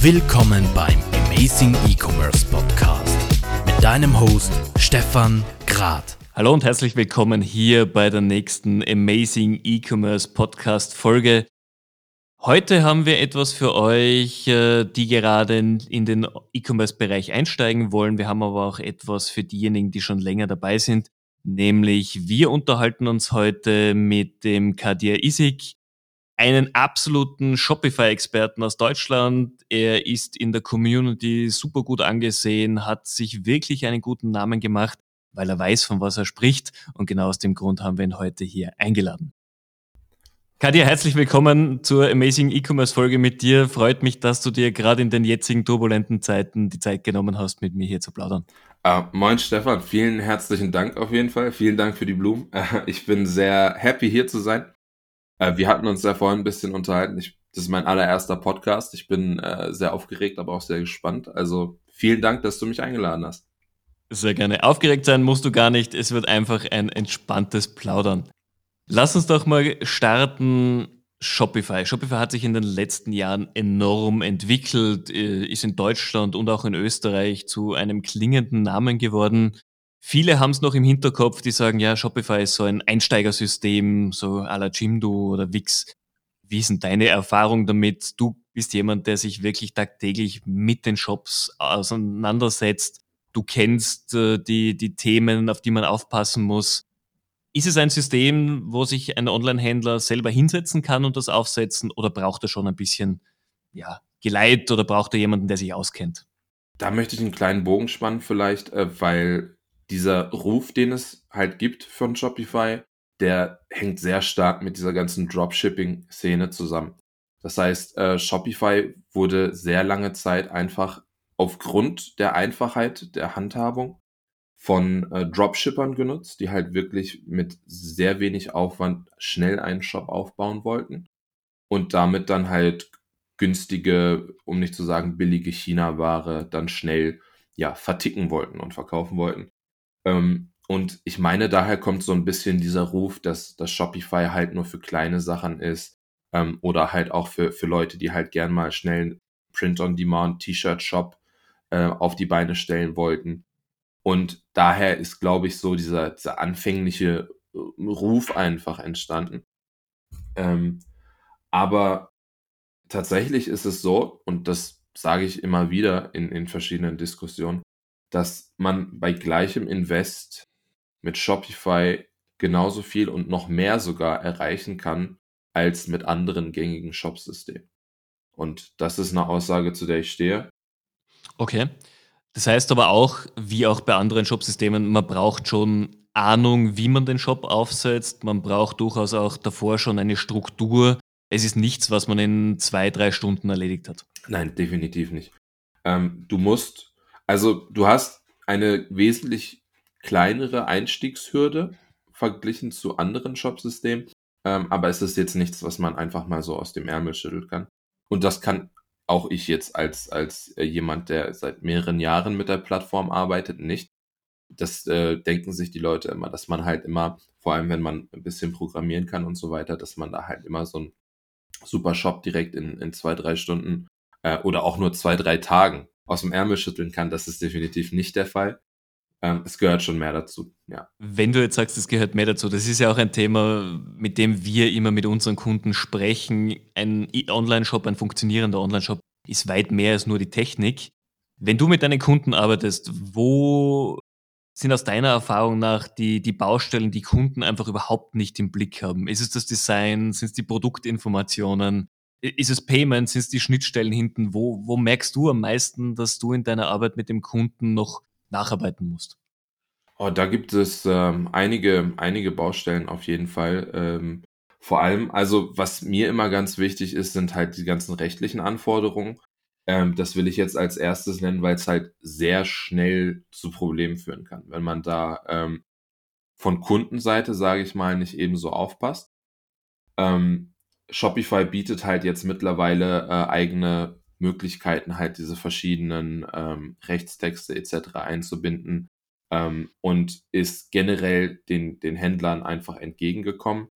Willkommen beim Amazing E-Commerce Podcast mit deinem Host Stefan Grad. Hallo und herzlich willkommen hier bei der nächsten Amazing E-Commerce Podcast Folge. Heute haben wir etwas für euch, äh, die gerade in den E-Commerce-Bereich einsteigen wollen. Wir haben aber auch etwas für diejenigen, die schon länger dabei sind. Nämlich wir unterhalten uns heute mit dem Kadir Isik, einen absoluten Shopify-Experten aus Deutschland. Er ist in der Community super gut angesehen, hat sich wirklich einen guten Namen gemacht, weil er weiß, von was er spricht. Und genau aus dem Grund haben wir ihn heute hier eingeladen. Kadir, herzlich willkommen zur Amazing E-Commerce Folge mit dir. Freut mich, dass du dir gerade in den jetzigen turbulenten Zeiten die Zeit genommen hast, mit mir hier zu plaudern. Uh, moin Stefan, vielen herzlichen Dank auf jeden Fall. Vielen Dank für die Blumen. Uh, ich bin sehr happy hier zu sein. Uh, wir hatten uns ja vorhin ein bisschen unterhalten. Ich, das ist mein allererster Podcast. Ich bin sehr aufgeregt, aber auch sehr gespannt. Also vielen Dank, dass du mich eingeladen hast. Sehr gerne. Aufgeregt sein musst du gar nicht. Es wird einfach ein entspanntes Plaudern. Lass uns doch mal starten Shopify. Shopify hat sich in den letzten Jahren enorm entwickelt, äh, ist in Deutschland und auch in Österreich zu einem klingenden Namen geworden. Viele haben es noch im Hinterkopf, die sagen, ja, Shopify ist so ein Einsteigersystem, so à la Jimdo oder Wix. Wie denn deine Erfahrung damit? Du bist jemand, der sich wirklich tagtäglich mit den Shops auseinandersetzt. Du kennst äh, die, die Themen, auf die man aufpassen muss. Ist es ein System, wo sich ein Online-Händler selber hinsetzen kann und das aufsetzen oder braucht er schon ein bisschen ja, Geleit oder braucht er jemanden, der sich auskennt? Da möchte ich einen kleinen Bogen spannen vielleicht, äh, weil dieser Ruf, den es halt gibt von Shopify, der hängt sehr stark mit dieser ganzen Dropshipping-Szene zusammen. Das heißt, äh, Shopify wurde sehr lange Zeit einfach aufgrund der Einfachheit der Handhabung von äh, Dropshippern genutzt, die halt wirklich mit sehr wenig Aufwand schnell einen Shop aufbauen wollten und damit dann halt günstige, um nicht zu sagen billige China-Ware dann schnell ja verticken wollten und verkaufen wollten. Ähm, und ich meine, daher kommt so ein bisschen dieser Ruf, dass das Shopify halt nur für kleine Sachen ist ähm, oder halt auch für, für Leute, die halt gern mal schnell Print-on-Demand T-Shirt-Shop äh, auf die Beine stellen wollten. Und daher ist, glaube ich, so dieser, dieser anfängliche äh, Ruf einfach entstanden. Ähm, aber tatsächlich ist es so, und das sage ich immer wieder in, in verschiedenen Diskussionen, dass man bei gleichem Invest mit Shopify genauso viel und noch mehr sogar erreichen kann als mit anderen gängigen Shopsystemen. Und das ist eine Aussage, zu der ich stehe. Okay. Das heißt aber auch, wie auch bei anderen Shopsystemen, man braucht schon Ahnung, wie man den Shop aufsetzt. Man braucht durchaus auch davor schon eine Struktur. Es ist nichts, was man in zwei, drei Stunden erledigt hat. Nein, definitiv nicht. Ähm, du musst, also du hast eine wesentlich kleinere Einstiegshürde verglichen zu anderen Shopsystemen, ähm, aber es ist jetzt nichts, was man einfach mal so aus dem Ärmel schütteln kann. Und das kann auch ich jetzt als, als äh, jemand, der seit mehreren Jahren mit der Plattform arbeitet, nicht. Das äh, denken sich die Leute immer, dass man halt immer, vor allem wenn man ein bisschen programmieren kann und so weiter, dass man da halt immer so ein super Shop direkt in, in zwei, drei Stunden äh, oder auch nur zwei, drei Tagen aus dem Ärmel schütteln kann. Das ist definitiv nicht der Fall. Ähm, es gehört schon mehr dazu, ja. Wenn du jetzt sagst, es gehört mehr dazu, das ist ja auch ein Thema, mit dem wir immer mit unseren Kunden sprechen. Ein Online-Shop, ein funktionierender Online-Shop ist weit mehr als nur die Technik. Wenn du mit deinen Kunden arbeitest, wo sind aus deiner Erfahrung nach die, die Baustellen, die Kunden einfach überhaupt nicht im Blick haben? Ist es das Design? Sind es die Produktinformationen? Ist es Payment? Sind es die Schnittstellen hinten? Wo, wo merkst du am meisten, dass du in deiner Arbeit mit dem Kunden noch nacharbeiten musst? Oh, da gibt es ähm, einige, einige Baustellen auf jeden Fall. Ähm, vor allem, also was mir immer ganz wichtig ist, sind halt die ganzen rechtlichen Anforderungen. Ähm, das will ich jetzt als erstes nennen, weil es halt sehr schnell zu Problemen führen kann, wenn man da ähm, von Kundenseite, sage ich mal, nicht ebenso aufpasst. Ähm, Shopify bietet halt jetzt mittlerweile äh, eigene Möglichkeiten, halt diese verschiedenen ähm, Rechtstexte etc. einzubinden ähm, und ist generell den, den Händlern einfach entgegengekommen.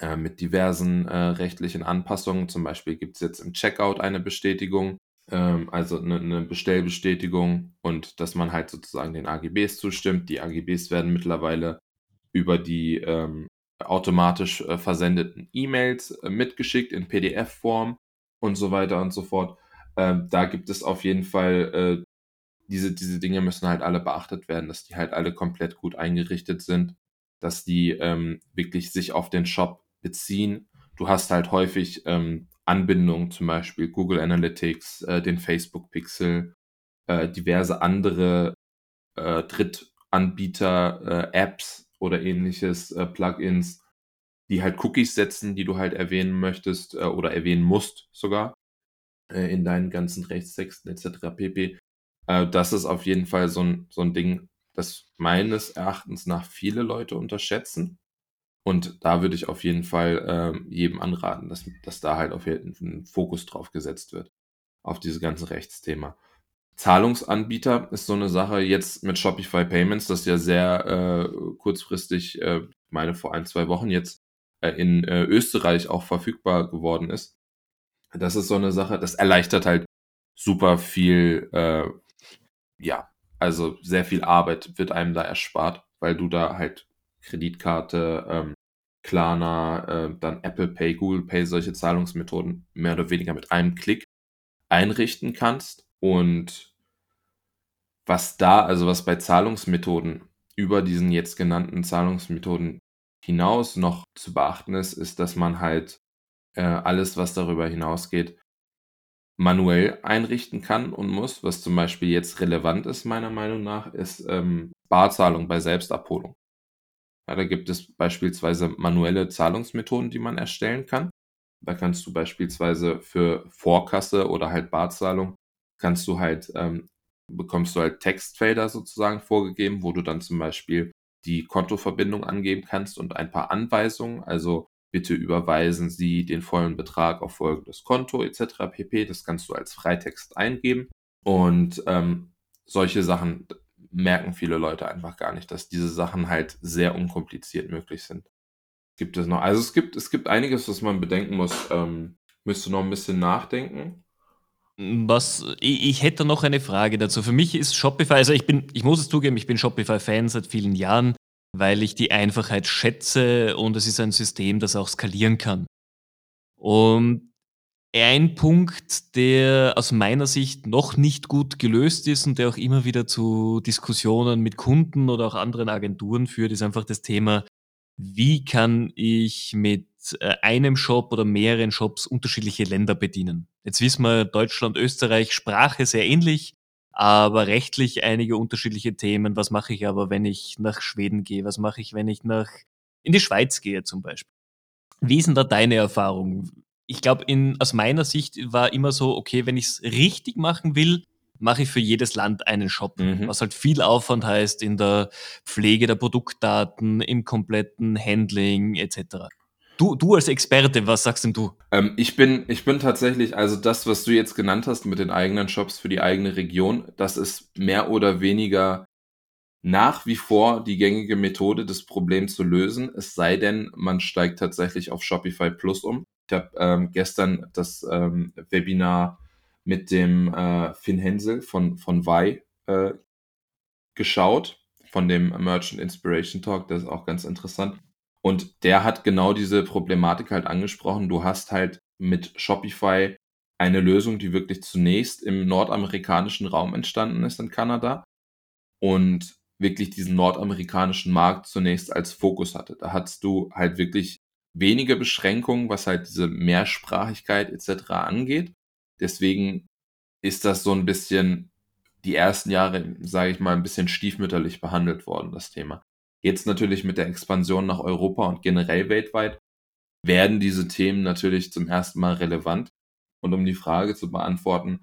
äh, mit diversen äh, rechtlichen Anpassungen. Zum Beispiel gibt es jetzt im Checkout eine Bestätigung, ähm, also eine, eine, Bestellbestätigung und dass man halt sozusagen den AGBs zustimmt. Die AGBs werden mittlerweile über die ähm, automatisch äh, versendeten E-Mails äh, mitgeschickt in PDF-Form und so weiter und so fort. Ähm, da gibt es auf jeden Fall, äh, diese, diese Dinge müssen halt alle beachtet werden, dass die halt alle komplett gut eingerichtet sind, dass die ähm, wirklich sich auf den Shop beziehen. Du hast halt häufig ähm, Anbindungen, zum Beispiel Google Analytics, äh, den Facebook Pixel, äh, diverse andere äh, Drittanbieter, äh, Apps oder ähnliches, äh, Plugins, die halt Cookies setzen, die du halt erwähnen möchtest äh, oder erwähnen musst sogar äh, in deinen ganzen Rechtstexten etc. pp. Äh, das ist auf jeden Fall so ein, so ein Ding, das meines Erachtens nach viele Leute unterschätzen. Und da würde ich auf jeden Fall ähm, jedem anraten, dass, dass da halt auf jeden Fall ein Fokus drauf gesetzt wird, auf dieses ganze Rechtsthema. Zahlungsanbieter ist so eine Sache jetzt mit Shopify Payments, das ja sehr äh, kurzfristig, äh, meine vor ein, zwei Wochen jetzt äh, in äh, Österreich auch verfügbar geworden ist. Das ist so eine Sache, das erleichtert halt super viel, äh, ja, also sehr viel Arbeit wird einem da erspart, weil du da halt Kreditkarte, ähm, Klarna, äh, dann Apple Pay, Google Pay, solche Zahlungsmethoden mehr oder weniger mit einem Klick einrichten kannst. Und was da, also was bei Zahlungsmethoden über diesen jetzt genannten Zahlungsmethoden hinaus noch zu beachten ist, ist, dass man halt äh, alles, was darüber hinausgeht, manuell einrichten kann und muss. Was zum Beispiel jetzt relevant ist, meiner Meinung nach, ist ähm, Barzahlung bei Selbstabholung. Ja, da gibt es beispielsweise manuelle Zahlungsmethoden, die man erstellen kann. Da kannst du beispielsweise für Vorkasse oder halt Barzahlung kannst du halt, ähm, bekommst du halt Textfelder sozusagen vorgegeben, wo du dann zum Beispiel die Kontoverbindung angeben kannst und ein paar Anweisungen, also bitte überweisen Sie den vollen Betrag auf folgendes Konto etc. pp. Das kannst du als Freitext eingeben. Und ähm, solche Sachen, merken viele Leute einfach gar nicht, dass diese Sachen halt sehr unkompliziert möglich sind. Gibt es noch? Also es gibt, es gibt einiges, was man bedenken muss. Ähm, müsst du noch ein bisschen nachdenken? Was, ich, hätte noch eine Frage dazu. Für mich ist Shopify, also ich bin, ich muss es zugeben, ich bin Shopify-Fan seit vielen Jahren, weil ich die Einfachheit schätze und es ist ein System, das auch skalieren kann. Und ein Punkt, der aus meiner Sicht noch nicht gut gelöst ist und der auch immer wieder zu Diskussionen mit Kunden oder auch anderen Agenturen führt, ist einfach das Thema, wie kann ich mit einem Shop oder mehreren Shops unterschiedliche Länder bedienen. Jetzt wissen wir, Deutschland, Österreich, Sprache sehr ähnlich, aber rechtlich einige unterschiedliche Themen. Was mache ich aber, wenn ich nach Schweden gehe? Was mache ich, wenn ich nach in die Schweiz gehe zum Beispiel? Wie ist denn da deine Erfahrung? ich glaube, aus meiner Sicht war immer so, okay, wenn ich es richtig machen will, mache ich für jedes Land einen Shop, mhm. was halt viel Aufwand heißt in der Pflege der Produktdaten, im kompletten Handling etc. Du, du als Experte, was sagst denn du? Ähm, ich, bin, ich bin tatsächlich, also das, was du jetzt genannt hast mit den eigenen Shops für die eigene Region, das ist mehr oder weniger nach wie vor die gängige Methode, das Problem zu lösen, es sei denn, man steigt tatsächlich auf Shopify Plus um. Ich habe ähm, gestern das ähm, Webinar mit dem äh, Finn Hensel von, von Vi äh, geschaut, von dem Merchant Inspiration Talk, das ist auch ganz interessant. Und der hat genau diese Problematik halt angesprochen. Du hast halt mit Shopify eine Lösung, die wirklich zunächst im nordamerikanischen Raum entstanden ist in Kanada und wirklich diesen nordamerikanischen Markt zunächst als Fokus hatte. Da hattest du halt wirklich wenige Beschränkungen, was halt diese Mehrsprachigkeit etc. angeht. Deswegen ist das so ein bisschen die ersten Jahre, sage ich mal, ein bisschen stiefmütterlich behandelt worden, das Thema. Jetzt natürlich mit der Expansion nach Europa und generell weltweit werden diese Themen natürlich zum ersten Mal relevant. Und um die Frage zu beantworten,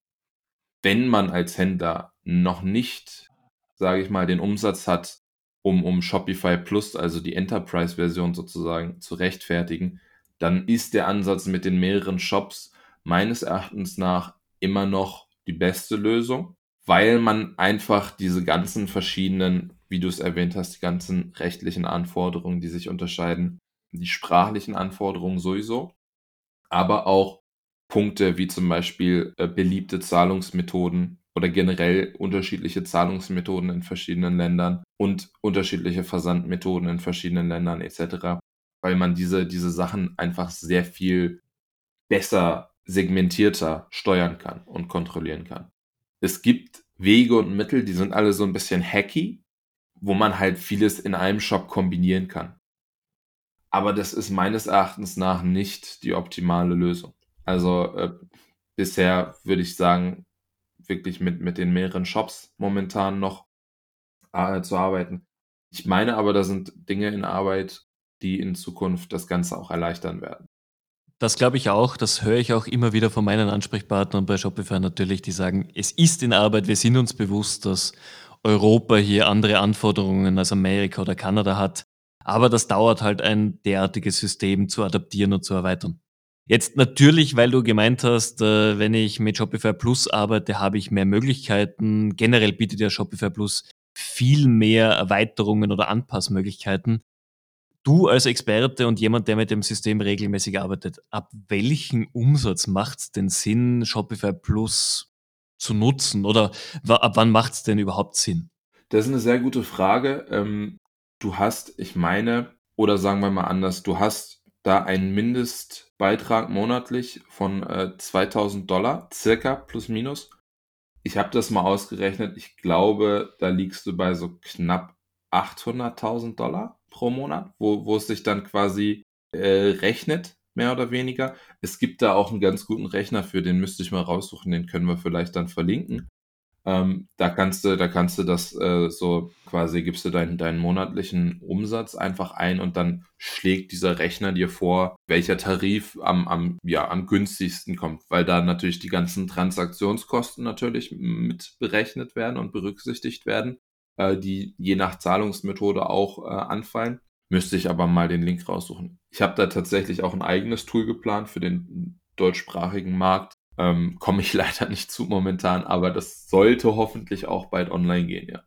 wenn man als Händler noch nicht, sage ich mal, den Umsatz hat, um, um Shopify Plus, also die Enterprise-Version sozusagen, zu rechtfertigen, dann ist der Ansatz mit den mehreren Shops meines Erachtens nach immer noch die beste Lösung, weil man einfach diese ganzen verschiedenen, wie du es erwähnt hast, die ganzen rechtlichen Anforderungen, die sich unterscheiden, die sprachlichen Anforderungen sowieso, aber auch Punkte wie zum Beispiel äh, beliebte Zahlungsmethoden oder generell unterschiedliche Zahlungsmethoden in verschiedenen Ländern und unterschiedliche Versandmethoden in verschiedenen Ländern etc., weil man diese, diese Sachen einfach sehr viel besser segmentierter steuern kann und kontrollieren kann. Es gibt Wege und Mittel, die sind alle so ein bisschen hacky, wo man halt vieles in einem Shop kombinieren kann. Aber das ist meines Erachtens nach nicht die optimale Lösung. Also äh, bisher würde ich sagen, wirklich mit, mit den mehreren Shops momentan noch äh, zu arbeiten. Ich meine aber, da sind Dinge in Arbeit, die in Zukunft das Ganze auch erleichtern werden. Das glaube ich auch, das höre ich auch immer wieder von meinen Ansprechpartnern bei Shopify natürlich, die sagen, es ist in Arbeit, wir sind uns bewusst, dass Europa hier andere Anforderungen als Amerika oder Kanada hat, aber das dauert halt ein derartiges System zu adaptieren und zu erweitern. Jetzt natürlich, weil du gemeint hast, äh, wenn ich mit Shopify Plus arbeite, habe ich mehr Möglichkeiten. Generell bietet ja Shopify Plus viel mehr Erweiterungen oder Anpassmöglichkeiten. Du als Experte und jemand, der mit dem System regelmäßig arbeitet, ab welchem Umsatz macht es denn Sinn, Shopify Plus zu nutzen? Oder ab wann macht es denn überhaupt Sinn? Das ist eine sehr gute Frage. Ähm, du hast, ich meine, oder sagen wir mal anders, du hast da einen Mindestbeitrag monatlich von äh, 2000 Dollar, circa plus minus. Ich habe das mal ausgerechnet. Ich glaube, da liegst du bei so knapp 800.000 Dollar pro Monat, wo, wo es sich dann quasi äh, rechnet, mehr oder weniger. Es gibt da auch einen ganz guten Rechner für, den müsste ich mal raussuchen, den können wir vielleicht dann verlinken. Ähm, da kannst du, da kannst du das äh, so quasi gibst du deinen, deinen monatlichen Umsatz einfach ein und dann schlägt dieser Rechner dir vor, welcher Tarif am, am, ja, am günstigsten kommt, weil da natürlich die ganzen Transaktionskosten natürlich mit berechnet werden und berücksichtigt werden, äh, die je nach Zahlungsmethode auch äh, anfallen. Müsste ich aber mal den Link raussuchen. Ich habe da tatsächlich auch ein eigenes Tool geplant für den deutschsprachigen Markt, ähm, Komme ich leider nicht zu momentan, aber das sollte hoffentlich auch bald online gehen, ja.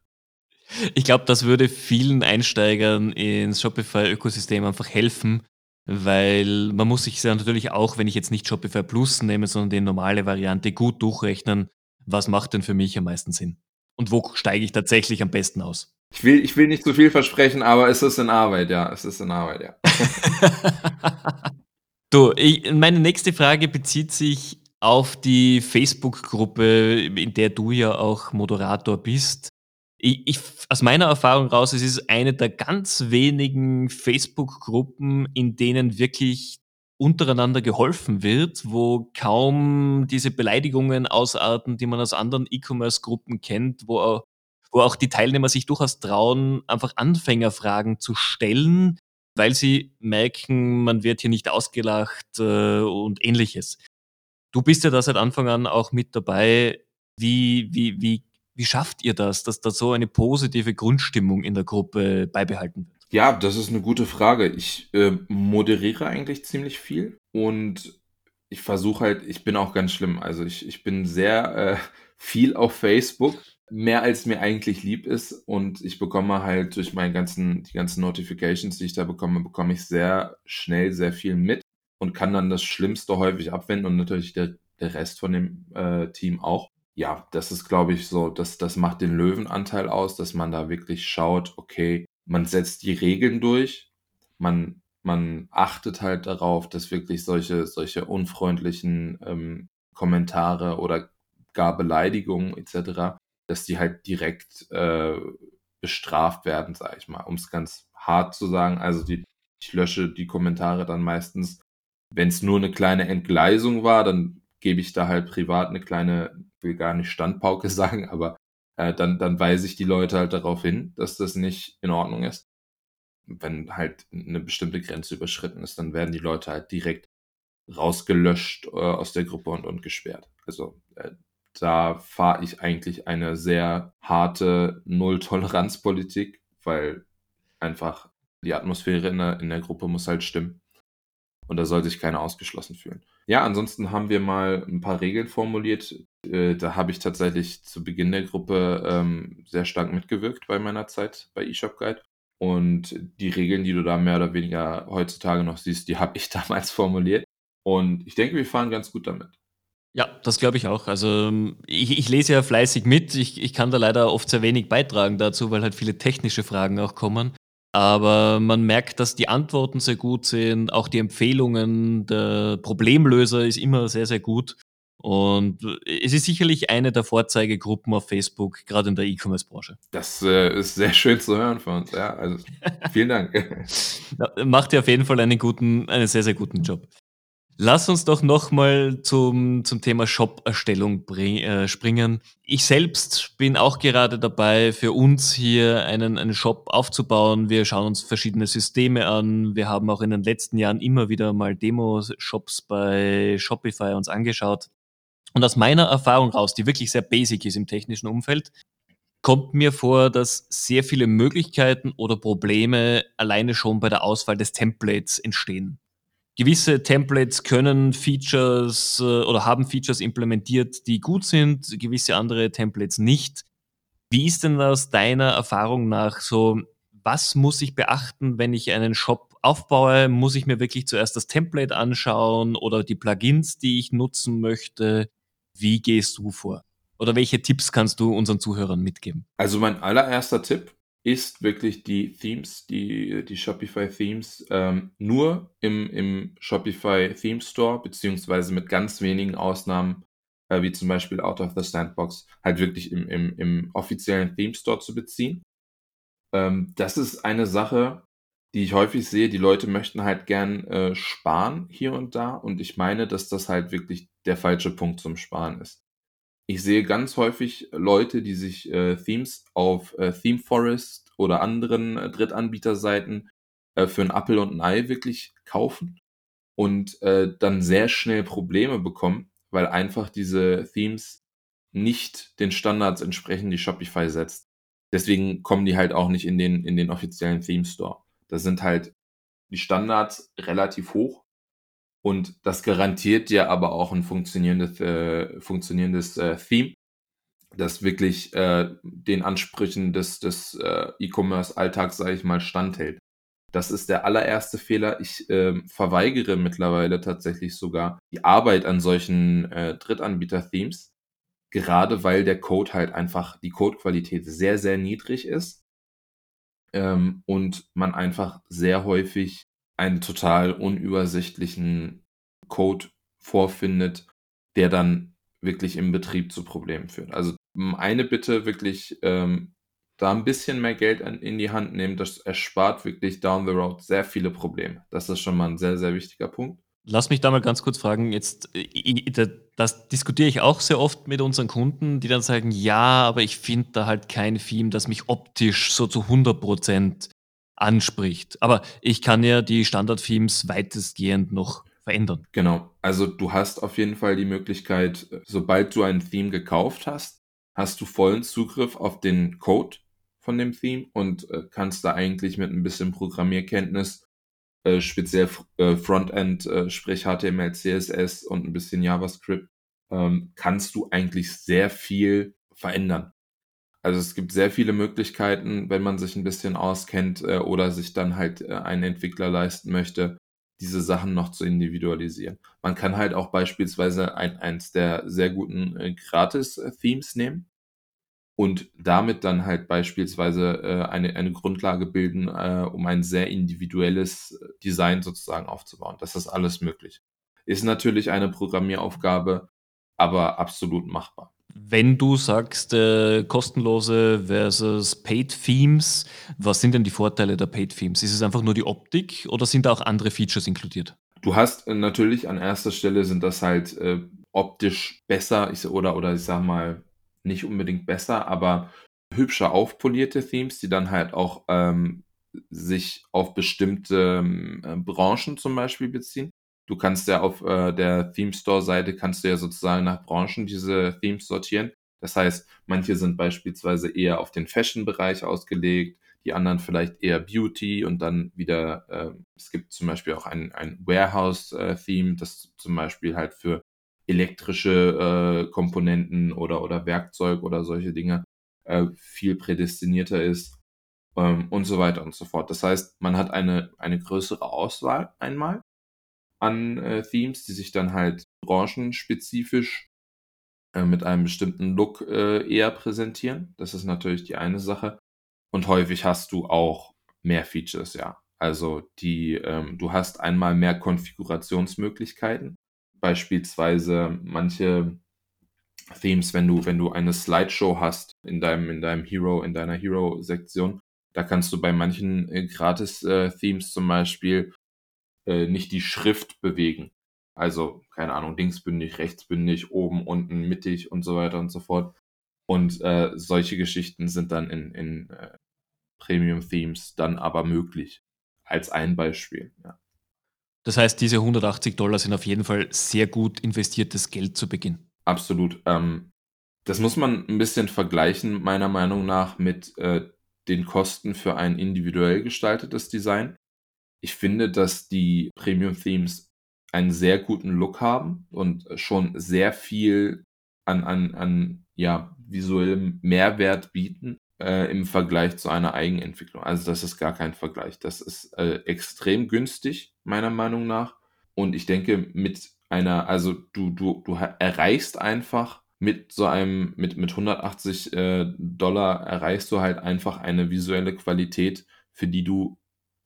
Ich glaube, das würde vielen Einsteigern ins Shopify-Ökosystem einfach helfen, weil man muss sich natürlich auch, wenn ich jetzt nicht Shopify Plus nehme, sondern die normale Variante, gut durchrechnen, was macht denn für mich am meisten Sinn? Und wo steige ich tatsächlich am besten aus? Ich will, ich will nicht zu viel versprechen, aber es ist in Arbeit, ja. Es ist in Arbeit, ja. du, ich, meine nächste Frage bezieht sich auf die Facebook-Gruppe, in der du ja auch Moderator bist. Ich, ich, aus meiner Erfahrung raus, es ist eine der ganz wenigen Facebook-Gruppen, in denen wirklich untereinander geholfen wird, wo kaum diese Beleidigungen ausarten, die man aus anderen E-Commerce-Gruppen kennt, wo auch, wo auch die Teilnehmer sich durchaus trauen, einfach Anfängerfragen zu stellen, weil sie merken, man wird hier nicht ausgelacht äh, und ähnliches. Du bist ja da seit Anfang an auch mit dabei. Wie, wie, wie, wie schafft ihr das, dass da so eine positive Grundstimmung in der Gruppe beibehalten wird? Ja, das ist eine gute Frage. Ich äh, moderiere eigentlich ziemlich viel und ich versuche halt, ich bin auch ganz schlimm. Also ich, ich bin sehr äh, viel auf Facebook, mehr als mir eigentlich lieb ist und ich bekomme halt durch meine ganzen, die ganzen Notifications, die ich da bekomme, bekomme ich sehr schnell sehr viel mit und kann dann das Schlimmste häufig abwenden und natürlich der, der Rest von dem äh, Team auch. Ja, das ist, glaube ich, so, das, das macht den Löwenanteil aus, dass man da wirklich schaut, okay, man setzt die Regeln durch, man, man achtet halt darauf, dass wirklich solche, solche unfreundlichen ähm, Kommentare oder gar Beleidigungen etc., dass die halt direkt äh, bestraft werden, sage ich mal, um es ganz hart zu sagen. Also die, ich lösche die Kommentare dann meistens wenn es nur eine kleine Entgleisung war, dann gebe ich da halt privat eine kleine, will gar nicht Standpauke sagen, aber äh, dann, dann weise ich die Leute halt darauf hin, dass das nicht in Ordnung ist. Wenn halt eine bestimmte Grenze überschritten ist, dann werden die Leute halt direkt rausgelöscht äh, aus der Gruppe und, und gesperrt. Also äh, da fahre ich eigentlich eine sehr harte Null-Toleranz-Politik, weil einfach die Atmosphäre in der, in der Gruppe muss halt stimmen. Und da soll sich keiner ausgeschlossen fühlen. Ja, ansonsten haben wir mal ein paar Regeln formuliert. Äh, da habe ich tatsächlich zu Beginn der Gruppe ähm, sehr stark mitgewirkt bei meiner Zeit bei eShop Guide. Und die Regeln, die du da mehr oder weniger heutzutage noch siehst, die habe ich damals formuliert. Und ich denke, wir fahren ganz gut damit. Ja, das glaube ich auch. Also ich, ich, lese ja fleißig mit. Ich, ich kann da leider oft sehr wenig beitragen dazu, weil halt viele technische Fragen auch kommen. Aber man merkt, dass die Antworten sehr gut sind, auch die Empfehlungen, der Problemlöser ist immer sehr, sehr gut. Und es ist sicherlich eine der Vorzeigegruppen auf Facebook, gerade in der E-Commerce-Branche. Das äh, ist sehr schön zu hören für uns. Ja, also vielen Dank. Macht ihr auf jeden Fall einen guten, einen sehr, sehr guten Job. Lass uns doch nochmal zum, zum Thema Shop-Erstellung äh, springen. Ich selbst bin auch gerade dabei, für uns hier einen, einen Shop aufzubauen. Wir schauen uns verschiedene Systeme an. Wir haben auch in den letzten Jahren immer wieder mal Demo-Shops bei Shopify uns angeschaut. Und aus meiner Erfahrung raus, die wirklich sehr basic ist im technischen Umfeld, kommt mir vor, dass sehr viele Möglichkeiten oder Probleme alleine schon bei der Auswahl des Templates entstehen gewisse Templates können Features äh, oder haben Features implementiert, die gut sind, gewisse andere Templates nicht. Wie ist denn aus deiner Erfahrung nach so, was muss ich beachten, wenn ich einen Shop aufbaue? Muss ich mir wirklich zuerst das Template anschauen oder die Plugins, die ich nutzen möchte? Wie gehst du vor? Oder welche Tipps kannst du unseren Zuhörern mitgeben? Also mein allererster Tipp ist wirklich die Themes, die, die Shopify Themes, ähm, nur im, im Shopify Theme Store, beziehungsweise mit ganz wenigen Ausnahmen, äh, wie zum Beispiel Out of the Sandbox, halt wirklich im, im, im offiziellen Theme Store zu beziehen. Ähm, das ist eine Sache, die ich häufig sehe. Die Leute möchten halt gern äh, sparen hier und da. Und ich meine, dass das halt wirklich der falsche Punkt zum Sparen ist. Ich sehe ganz häufig Leute, die sich äh, Themes auf äh, ThemeForest oder anderen äh, Drittanbieterseiten äh, für ein Apple und ein Ei wirklich kaufen und äh, dann sehr schnell Probleme bekommen, weil einfach diese Themes nicht den Standards entsprechen, die Shopify setzt. Deswegen kommen die halt auch nicht in den, in den offiziellen Theme Store. Da sind halt die Standards relativ hoch und das garantiert dir aber auch ein funktionierendes, äh, funktionierendes äh, Theme, das wirklich äh, den Ansprüchen des, des äh, E-Commerce-Alltags, sage ich mal, standhält. Das ist der allererste Fehler. Ich äh, verweigere mittlerweile tatsächlich sogar die Arbeit an solchen äh, Drittanbieter-Themes, gerade weil der Code halt einfach, die Codequalität sehr, sehr niedrig ist ähm, und man einfach sehr häufig einen total unübersichtlichen Code vorfindet, der dann wirklich im Betrieb zu Problemen führt. Also eine Bitte wirklich ähm, da ein bisschen mehr Geld an, in die Hand nehmen, das erspart wirklich down the road sehr viele Probleme. Das ist schon mal ein sehr, sehr wichtiger Punkt. Lass mich da mal ganz kurz fragen, jetzt, äh, das diskutiere ich auch sehr oft mit unseren Kunden, die dann sagen, ja, aber ich finde da halt kein Theme, das mich optisch so zu 100 Prozent anspricht. Aber ich kann ja die Standard-Themes weitestgehend noch verändern. Genau. Also du hast auf jeden Fall die Möglichkeit, sobald du ein Theme gekauft hast, hast du vollen Zugriff auf den Code von dem Theme und äh, kannst da eigentlich mit ein bisschen Programmierkenntnis, äh, speziell äh, Frontend, äh, sprich HTML, CSS und ein bisschen JavaScript, ähm, kannst du eigentlich sehr viel verändern. Also es gibt sehr viele Möglichkeiten, wenn man sich ein bisschen auskennt äh, oder sich dann halt äh, einen Entwickler leisten möchte, diese Sachen noch zu individualisieren. Man kann halt auch beispielsweise ein, eins der sehr guten äh, Gratis-Themes nehmen und damit dann halt beispielsweise äh, eine, eine Grundlage bilden, äh, um ein sehr individuelles Design sozusagen aufzubauen. Das ist alles möglich. Ist natürlich eine Programmieraufgabe, aber absolut machbar. Wenn du sagst, äh, kostenlose versus Paid Themes, was sind denn die Vorteile der Paid Themes? Ist es einfach nur die Optik oder sind da auch andere Features inkludiert? Du hast äh, natürlich an erster Stelle sind das halt äh, optisch besser ich, oder, oder ich sag mal nicht unbedingt besser, aber hübscher aufpolierte Themes, die dann halt auch ähm, sich auf bestimmte ähm, Branchen zum Beispiel beziehen. Du kannst ja auf äh, der Theme Store Seite kannst du ja sozusagen nach Branchen diese Themes sortieren. Das heißt, manche sind beispielsweise eher auf den Fashion-Bereich ausgelegt, die anderen vielleicht eher Beauty und dann wieder, äh, es gibt zum Beispiel auch ein, ein Warehouse-Theme, das zum Beispiel halt für elektrische äh, Komponenten oder, oder Werkzeug oder solche Dinge äh, viel prädestinierter ist. ähm, und so weiter und so fort. Das heißt, man hat eine, eine größere Auswahl einmal an äh, Themes, die sich dann halt branchenspezifisch äh, mit einem bestimmten Look äh, eher präsentieren. Das ist natürlich die eine Sache. Und häufig hast du auch mehr Features, ja. Also die, ähm, du hast einmal mehr Konfigurationsmöglichkeiten. Beispielsweise manche Themes, wenn du, wenn du eine Slideshow hast in deinem, in deinem Hero, in deiner Hero-Sektion, da kannst du bei manchen äh, Gratis-Themes äh, zum Beispiel äh, nicht die Schrift bewegen. Also, keine Ahnung, linksbündig, rechtsbündig, oben, unten, mittig und so weiter und so fort. Und äh, solche Geschichten sind dann in, in äh, Premium-Themes dann aber möglich. Als ein Beispiel, ja. Das heißt, diese 180 Dollar sind auf jeden Fall sehr gut investiertes Geld zu Beginn. Absolut. Ähm, das muss man ein bisschen vergleichen, meiner Meinung nach, mit äh, den Kosten für ein individuell gestaltetes Design. Ich finde, dass die Premium-Themes einen sehr guten Look haben und schon sehr viel an, an, an ja, visuellem Mehrwert bieten äh, im Vergleich zu einer Eigenentwicklung. Also das ist gar kein Vergleich. Das ist äh, extrem günstig, meiner Meinung nach. Und ich denke, mit einer, also du, du, du erreichst einfach mit so einem, mit, mit 180 äh, Dollar erreichst du halt einfach eine visuelle Qualität, für die du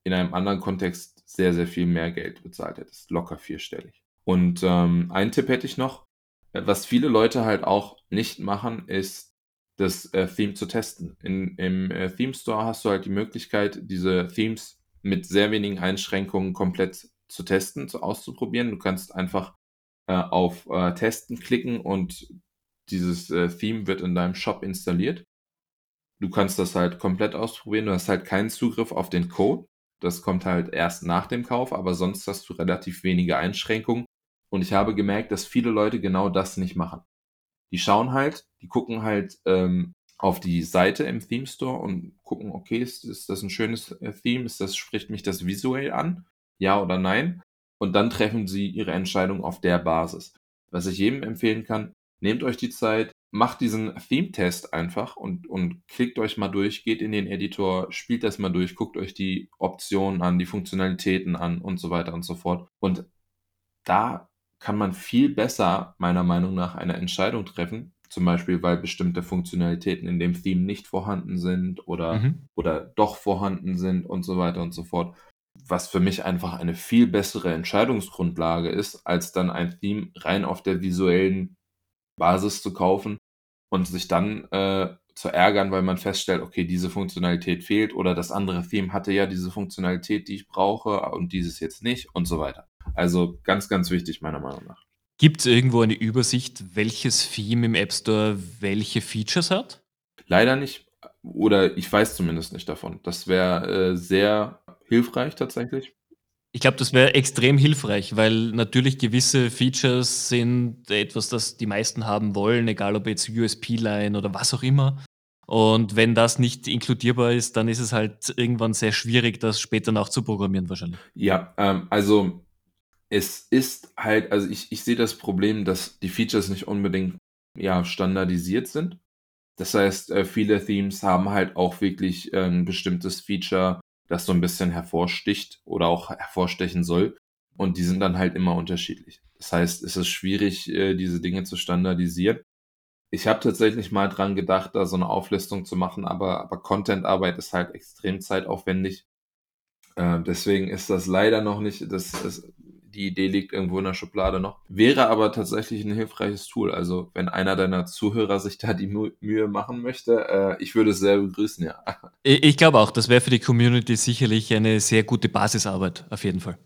in einem anderen Kontext sehr, sehr viel mehr Geld bezahlt hättest. Locker vierstellig. Und ähm, einen Tipp hätte ich noch. Was viele Leute halt auch nicht machen, ist das äh, Theme zu testen. In, Im äh, Theme Store hast du halt die Möglichkeit, diese Themes mit sehr wenigen Einschränkungen komplett zu testen, zu auszuprobieren. Du kannst einfach äh, auf äh, Testen klicken und dieses äh, Theme wird in deinem Shop installiert. Du kannst das halt komplett ausprobieren. Du hast halt keinen Zugriff auf den Code. Das kommt halt erst nach dem Kauf, aber sonst hast du relativ wenige Einschränkungen. Und ich habe gemerkt, dass viele Leute genau das nicht machen. Die schauen halt, die gucken halt ähm, auf die Seite im Theme Store und gucken, okay, ist, ist das ein schönes äh, Theme? Ist das, spricht mich das visuell an? Ja oder nein? Und dann treffen sie ihre Entscheidung auf der Basis. Was ich jedem empfehlen kann, nehmt euch die Zeit, macht diesen Theme-Test einfach und, und klickt euch mal durch, geht in den Editor, spielt das mal durch, guckt euch die Optionen an, die Funktionalitäten an und so weiter und so fort. Und da kann man viel besser, meiner Meinung nach, eine Entscheidung treffen. Zum Beispiel, weil bestimmte Funktionalitäten in dem Theme nicht vorhanden sind oder, mhm. oder doch vorhanden sind und so weiter und so fort. Was für mich einfach eine viel bessere Entscheidungsgrundlage ist, als dann ein Theme rein auf der visuellen Basis zu kaufen und sich dann äh, zu ärgern, weil man feststellt, okay, diese Funktionalität fehlt oder das andere Theme hatte ja diese Funktionalität, die ich brauche und dieses jetzt nicht und so weiter. Also ganz, ganz wichtig meiner Meinung nach. Gibt es irgendwo eine Übersicht, welches Theme im App Store welche Features hat? Leider nicht. Oder ich weiß zumindest nicht davon. Das wäre äh, sehr hilfreich tatsächlich. Ich glaube, das wäre extrem hilfreich, weil natürlich gewisse Features sind etwas, das die meisten haben wollen, egal ob jetzt USP-Line oder was auch immer. Und wenn das nicht inkludierbar ist, dann ist es halt irgendwann sehr schwierig, das später nachzuprogrammieren wahrscheinlich. Ja, ähm, also es ist halt, also ich, ich sehe das Problem, dass die Features nicht unbedingt ja, standardisiert sind. Das heißt, äh, viele Themes haben halt auch wirklich ein bestimmtes Feature, das so ein bisschen hervorsticht oder auch hervorstechen soll. Und die sind dann halt immer unterschiedlich. Das heißt, es ist schwierig, äh, diese Dinge zu standardisieren. Ich habe tatsächlich mal dran gedacht, da so eine Auflistung zu machen, aber, aber Content-Arbeit ist halt extrem zeitaufwendig. Äh, deswegen ist das leider noch nicht, das, das, die Idee liegt irgendwo in der Schublade noch. Wäre aber tatsächlich ein hilfreiches Tool. Also wenn einer deiner Zuhörer sich da die Mühe machen möchte, äh, ich würde es sehr begrüßen, ja. Ich, ich glaube auch, das wäre für die Community sicherlich eine sehr gute Basisarbeit, auf jeden Fall.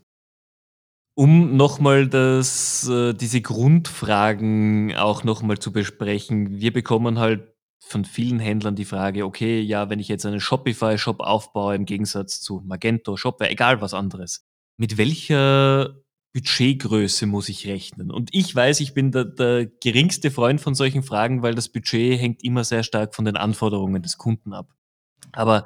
Um nochmal äh, diese Grundfragen auch nochmal zu besprechen. Wir bekommen halt von vielen Händlern die Frage, okay, ja, wenn ich jetzt einen Shopify-Shop aufbaue im Gegensatz zu Magento, Shopware, egal was anderes, mit welcher Budgetgröße muss ich rechnen? Und ich weiß, ich bin der, der geringste Freund von solchen Fragen, weil das Budget hängt immer sehr stark von den Anforderungen des Kunden ab. Aber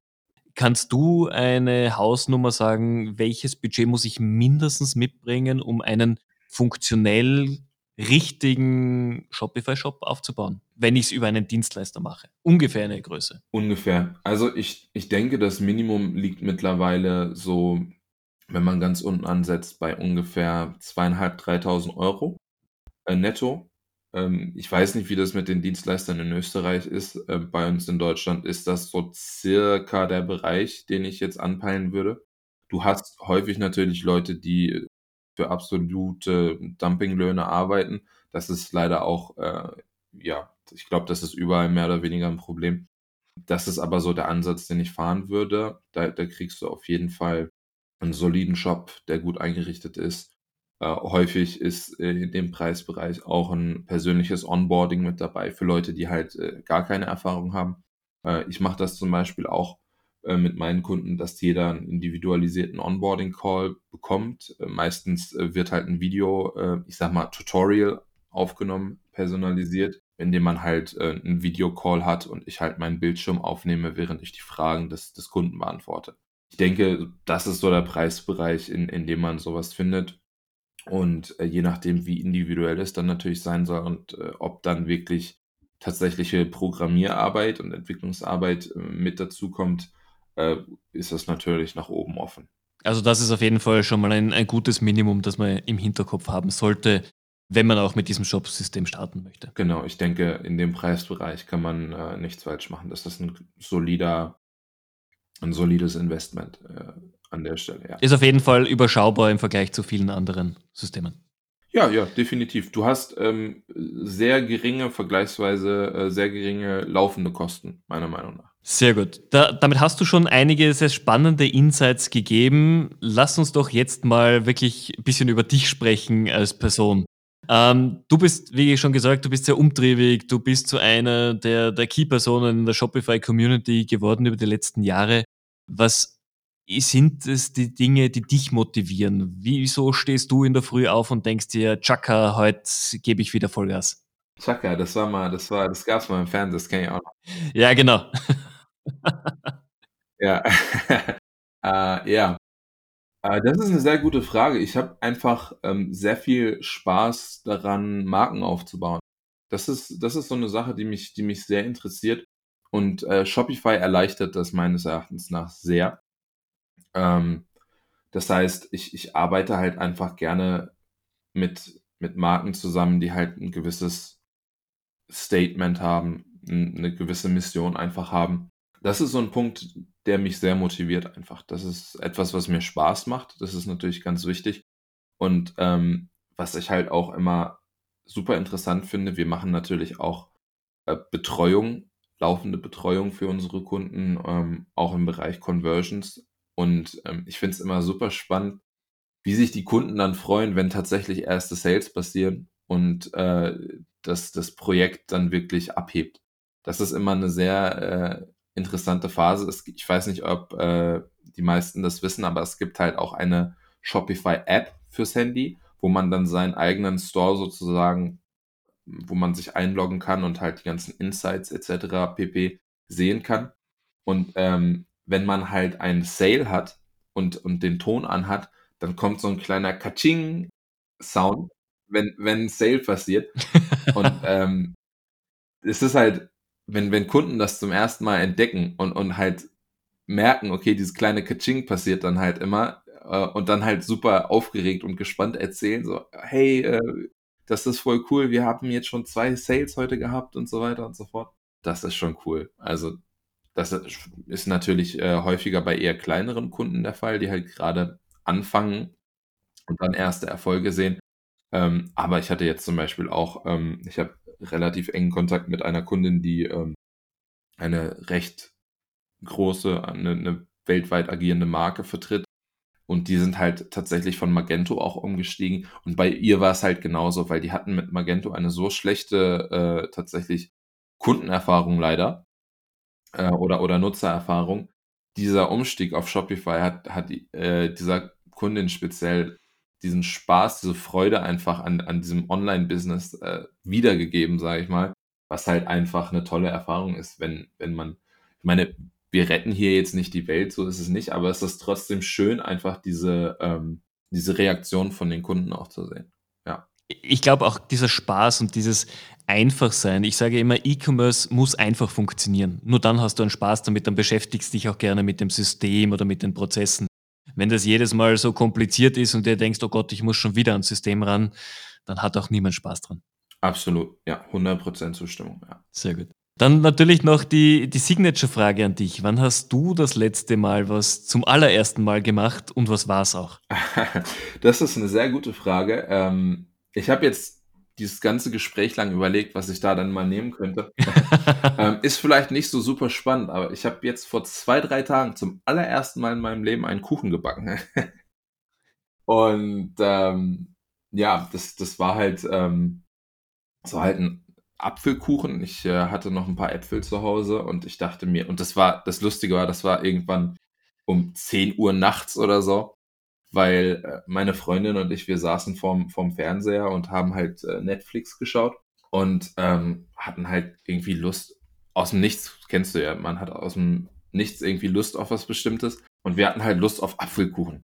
kannst du eine Hausnummer sagen, welches Budget muss ich mindestens mitbringen, um einen funktionell richtigen Shopify-Shop aufzubauen, wenn ich es über einen Dienstleister mache? Ungefähr eine Größe. Ungefähr. Also ich, ich denke, das Minimum liegt mittlerweile so, wenn man ganz unten ansetzt, bei ungefähr zweieinhalb, 3.000 Euro äh, netto. Ähm, ich weiß nicht, wie das mit den Dienstleistern in Österreich ist. Äh, bei uns in Deutschland ist das so circa der Bereich, den ich jetzt anpeilen würde. Du hast häufig natürlich Leute, die für absolute Dumpinglöhne arbeiten. Das ist leider auch, äh, ja, ich glaube, das ist überall mehr oder weniger ein Problem. Das ist aber so der Ansatz, den ich fahren würde. Da, da kriegst du auf jeden Fall einen soliden Shop, der gut eingerichtet ist. Äh, häufig ist äh, in dem Preisbereich auch ein persönliches Onboarding mit dabei für Leute, die halt äh, gar keine Erfahrung haben. Äh, ich mache das zum Beispiel auch äh, mit meinen Kunden, dass jeder einen individualisierten Onboarding-Call bekommt. Äh, meistens wird halt ein Video, ich sag mal, Tutorial aufgenommen, personalisiert, indem man halt einen Videocall hat und ich halt meinen Bildschirm aufnehme, während ich die Fragen des, des Kunden beantworte. Ich denke, das ist so der Preisbereich, in, in dem man sowas findet. Und äh, je nachdem, wie individuell es dann natürlich sein soll und äh, ob dann wirklich tatsächliche Programmierarbeit und Entwicklungsarbeit äh, mit dazukommt, äh, ist das natürlich nach oben offen. Also das ist auf jeden Fall schon mal ein, ein gutes Minimum, das man im Hinterkopf haben sollte, wenn man auch mit diesem Shop-System starten möchte. Genau, ich denke, in dem Preisbereich kann man äh, nichts falsch machen. Das ist ein solider, ein solides Investment. Äh, an der Stelle. Ja. Ist auf jeden Fall überschaubar im Vergleich zu vielen anderen Systemen. Ja, ja, definitiv. Du hast ähm, sehr geringe, vergleichsweise äh, sehr geringe laufende Kosten, meiner Meinung nach. Sehr gut. Da, damit hast du schon einige sehr spannende Insights gegeben. Lass uns doch jetzt mal wirklich ein bisschen über dich sprechen als Person. Ähm, du bist, wie schon gesagt, du bist sehr umtriebig, du bist zu einer der, der Key-Personen in der Shopify-Community geworden über die letzten Jahre. Was sind es die Dinge, die dich motivieren? Wieso stehst du in der Früh auf und denkst dir, Chaka, heute gebe ich wieder Vollgas? Chaka, das war mal, das war, das gab's mal im Fernsehen, das kenne ich auch noch. Ja, genau. ja. äh, ja. Äh, das ist eine sehr gute Frage. Ich habe einfach ähm, sehr viel Spaß daran, Marken aufzubauen. Das ist, das ist so eine Sache, die mich, die mich sehr interessiert. Und äh, Shopify erleichtert das meines Erachtens nach sehr. Ähm, das heißt, ich, ich arbeite halt einfach gerne mit, mit Marken zusammen, die halt ein gewisses Statement haben, eine gewisse Mission einfach haben. Das ist so ein Punkt, der mich sehr motiviert einfach. Das ist etwas, was mir Spaß macht. Das ist natürlich ganz wichtig. Und ähm, was ich halt auch immer super interessant finde, wir machen natürlich auch äh, Betreuung, laufende Betreuung für unsere Kunden, ähm, auch im Bereich Conversions. Und ähm, ich finde es immer super spannend, wie sich die Kunden dann freuen, wenn tatsächlich erste Sales passieren und äh, dass das Projekt dann wirklich abhebt. Das ist immer eine sehr äh, interessante Phase. Es, ich weiß nicht, ob äh, die meisten das wissen, aber es gibt halt auch eine Shopify-App fürs Handy, wo man dann seinen eigenen Store sozusagen, wo man sich einloggen kann und halt die ganzen Insights etc. pp. sehen kann. Und ähm, wenn man halt einen Sale hat und, und den Ton anhat, dann kommt so ein kleiner Kaching-Sound, wenn, wenn ein Sale passiert. und ähm, es ist halt, wenn, wenn Kunden das zum ersten Mal entdecken und, und halt merken, okay, dieses kleine Kaching passiert dann halt immer äh, und dann halt super aufgeregt und gespannt erzählen, so, hey, äh, das ist voll cool, wir haben jetzt schon zwei Sales heute gehabt und so weiter und so fort. Das ist schon cool. Also das ist natürlich äh, häufiger bei eher kleineren Kunden der Fall, die halt gerade anfangen und dann erste Erfolge sehen. Ähm, aber ich hatte jetzt zum Beispiel auch, ähm, ich habe relativ engen Kontakt mit einer Kundin, die ähm, eine recht große, eine, eine weltweit agierende Marke vertritt. Und die sind halt tatsächlich von Magento auch umgestiegen. Und bei ihr war es halt genauso, weil die hatten mit Magento eine so schlechte äh, tatsächlich Kundenerfahrung leider, äh, oder, oder Nutzererfahrung. Dieser Umstieg auf Shopify hat, hat äh, dieser Kundin speziell diesen Spaß, diese Freude einfach an, an diesem Online-Business äh, wiedergegeben, sage ich mal, was halt einfach eine tolle Erfahrung ist, wenn, wenn man, ich meine, wir retten hier jetzt nicht die Welt, so ist es nicht, aber es ist trotzdem schön, einfach diese, ähm, diese Reaktion von den Kunden auch zu sehen. Ja. Ich glaube auch dieser Spaß und dieses Einfachsein. Ich sage immer, E-Commerce muss einfach funktionieren. Nur dann hast du einen Spaß damit, dann beschäftigst dich auch gerne mit dem System oder mit den Prozessen. Wenn das jedes Mal so kompliziert ist und dir denkst, oh Gott, ich muss schon wieder ans System ran, dann hat auch niemand Spaß dran. Absolut, ja, 100% Zustimmung. Ja. Sehr gut. Dann natürlich noch die, die Signature-Frage an dich. Wann hast du das letzte Mal was zum allerersten Mal gemacht und was war es auch? das ist eine sehr gute Frage. Ähm, ich habe jetzt dieses ganze Gespräch lang überlegt, was ich da dann mal nehmen könnte. ähm, ist vielleicht nicht so super spannend, aber ich habe jetzt vor zwei, drei Tagen zum allerersten Mal in meinem Leben einen Kuchen gebacken. und ähm, ja, das, das war halt, ähm, das war halt ein Apfelkuchen. Ich äh, hatte noch ein paar Äpfel zu Hause und ich dachte mir, und das war, das Lustige war, das war irgendwann um 10 Uhr nachts oder so, weil äh, meine Freundin und ich, wir saßen vorm, vorm Fernseher und haben halt äh, Netflix geschaut und ähm, hatten halt irgendwie Lust, aus dem Nichts, kennst du ja, man hat aus dem Nichts irgendwie Lust auf was Bestimmtes und wir hatten halt Lust auf Apfelkuchen.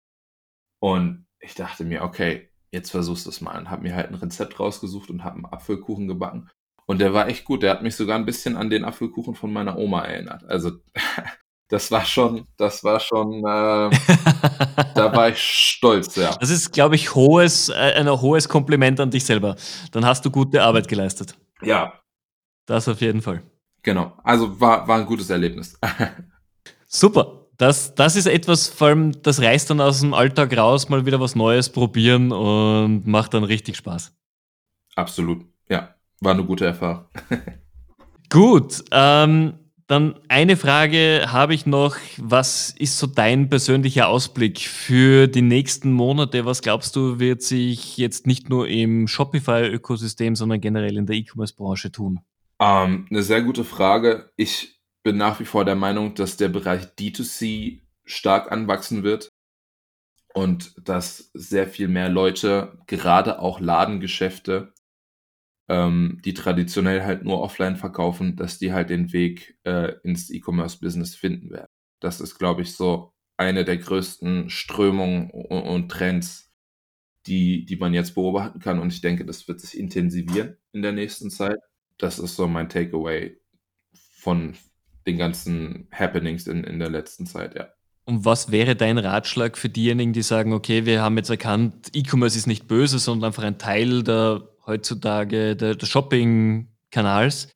Und ich dachte mir, okay, jetzt versuchst du es mal und habe mir halt ein Rezept rausgesucht und habe einen Apfelkuchen gebacken. Und der war echt gut. Der hat mich sogar ein bisschen an den Apfelkuchen von meiner Oma erinnert. Also das war schon, das war schon, äh, da war ich stolz, ja. Das ist, glaube ich, hohes, äh, ein hohes Kompliment an dich selber. Dann hast du gute Arbeit geleistet. Ja. Das auf jeden Fall. Genau. Also war, war ein gutes Erlebnis. Super. Das, das ist etwas, vor allem, das reißt dann aus dem Alltag raus, mal wieder was Neues probieren und macht dann richtig Spaß. Absolut. War eine gute Erfahrung. Gut, ähm, dann eine Frage habe ich noch. Was ist so dein persönlicher Ausblick für die nächsten Monate? Was glaubst du, wird sich jetzt nicht nur im Shopify-Ökosystem, sondern generell in der E-Commerce-Branche tun? Ähm, eine sehr gute Frage. Ich bin nach wie vor der Meinung, dass der Bereich D2C stark anwachsen wird und dass sehr viel mehr Leute, gerade auch Ladengeschäfte, ähm, die traditionell halt nur offline verkaufen, dass die halt den Weg äh, ins E-Commerce-Business finden werden. Das ist, glaube ich, so eine der größten Strömungen und, und Trends, die, die man jetzt beobachten kann. Und ich denke, das wird sich intensivieren in der nächsten Zeit. Das ist so mein Takeaway von den ganzen Happenings in, in der letzten Zeit, ja. Und was wäre dein Ratschlag für diejenigen, die sagen, okay, wir haben jetzt erkannt, E-Commerce ist nicht böse, sondern einfach ein Teil der heutzutage der, Shopping-Kanals.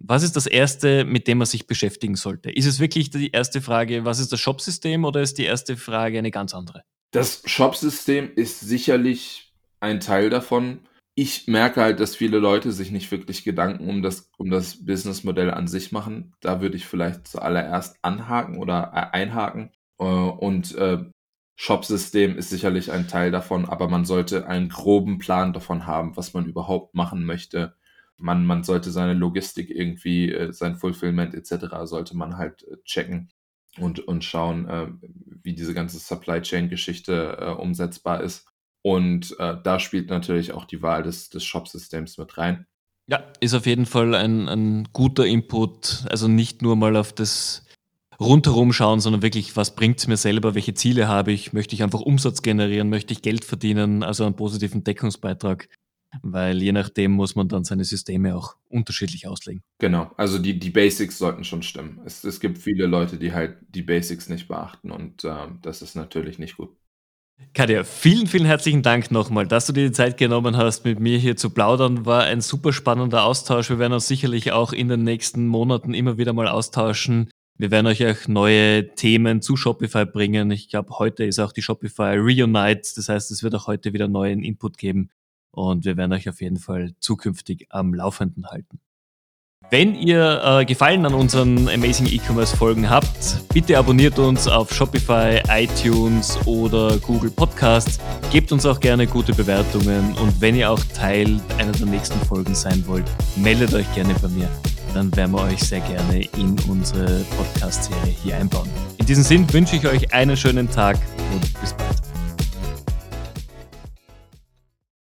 Was ist das Erste, mit dem man sich beschäftigen sollte? Ist es wirklich die erste Frage, was ist das Shopsystem oder ist die erste Frage eine ganz andere? Das Shopsystem ist sicherlich ein Teil davon. Ich merke halt, dass viele Leute sich nicht wirklich Gedanken um das, um das Businessmodell an sich machen. Da würde ich vielleicht zuallererst anhaken oder äh, einhaken. Äh, und äh, Shop-System ist sicherlich ein Teil davon, aber man sollte einen groben Plan davon haben, was man überhaupt machen möchte. Man, man sollte seine Logistik irgendwie, äh, sein Fulfillment etc. sollte man halt äh, checken und, und schauen, äh, wie diese ganze Supply Chain-Geschichte umsetzbar ist. Und da spielt natürlich auch die Wahl des, des Shop-Systems mit rein. Ja, ist auf jeden Fall ein, ein guter Input. Also nicht nur mal auf das rundherum schauen, sondern wirklich, was bringt es mir selber, welche Ziele habe ich, möchte ich einfach Umsatz generieren, möchte ich Geld verdienen, also einen positiven Deckungsbeitrag. Weil je nachdem muss man dann seine Systeme auch unterschiedlich auslegen. Genau, also die, die Basics sollten schon stimmen. Es, es gibt viele Leute, die halt die Basics nicht beachten und äh, das ist natürlich nicht gut. Katja, vielen, vielen herzlichen Dank nochmal, dass du dir die Zeit genommen hast, mit mir hier zu plaudern. War ein super spannender Austausch. Wir werden uns sicherlich auch in den nächsten Monaten immer wieder mal austauschen. Wir werden euch auch neue Themen zu Shopify bringen. Ich glaube, heute ist auch die Shopify Reunite. Das heißt, es wird auch heute wieder neuen Input geben. Und wir werden euch auf jeden Fall zukünftig am Laufenden halten. Wenn ihr äh, Gefallen an unseren Amazing E-Commerce Folgen habt, bitte abonniert uns auf Shopify, iTunes oder Google Podcasts. Gebt uns auch gerne gute Bewertungen und wenn ihr auch Teil einer der nächsten Folgen sein wollt, meldet euch gerne bei mir dann werden wir euch sehr gerne in unsere Podcast-Serie hier einbauen. In diesem Sinn wünsche ich euch einen schönen Tag und bis bald.